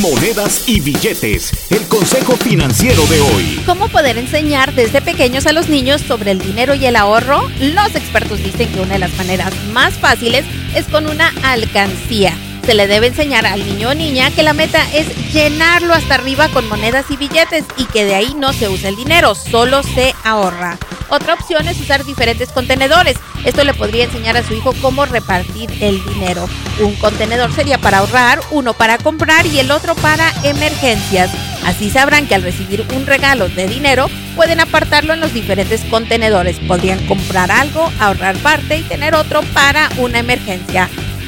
Monedas y billetes. El consejo financiero de hoy. ¿Cómo poder enseñar desde pequeños a los niños sobre el dinero y el ahorro? Los expertos dicen que una de las maneras más fáciles es con una alcancía. Se le debe enseñar al niño o niña que la meta es llenarlo hasta arriba con monedas y billetes y que de ahí no se usa el dinero, solo se ahorra. Otra opción es usar diferentes contenedores. Esto le podría enseñar a su hijo cómo repartir el dinero. Un contenedor sería para ahorrar, uno para comprar y el otro para emergencias. Así sabrán que al recibir un regalo de dinero pueden apartarlo en los diferentes contenedores. Podrían comprar algo, ahorrar parte y tener otro para una emergencia.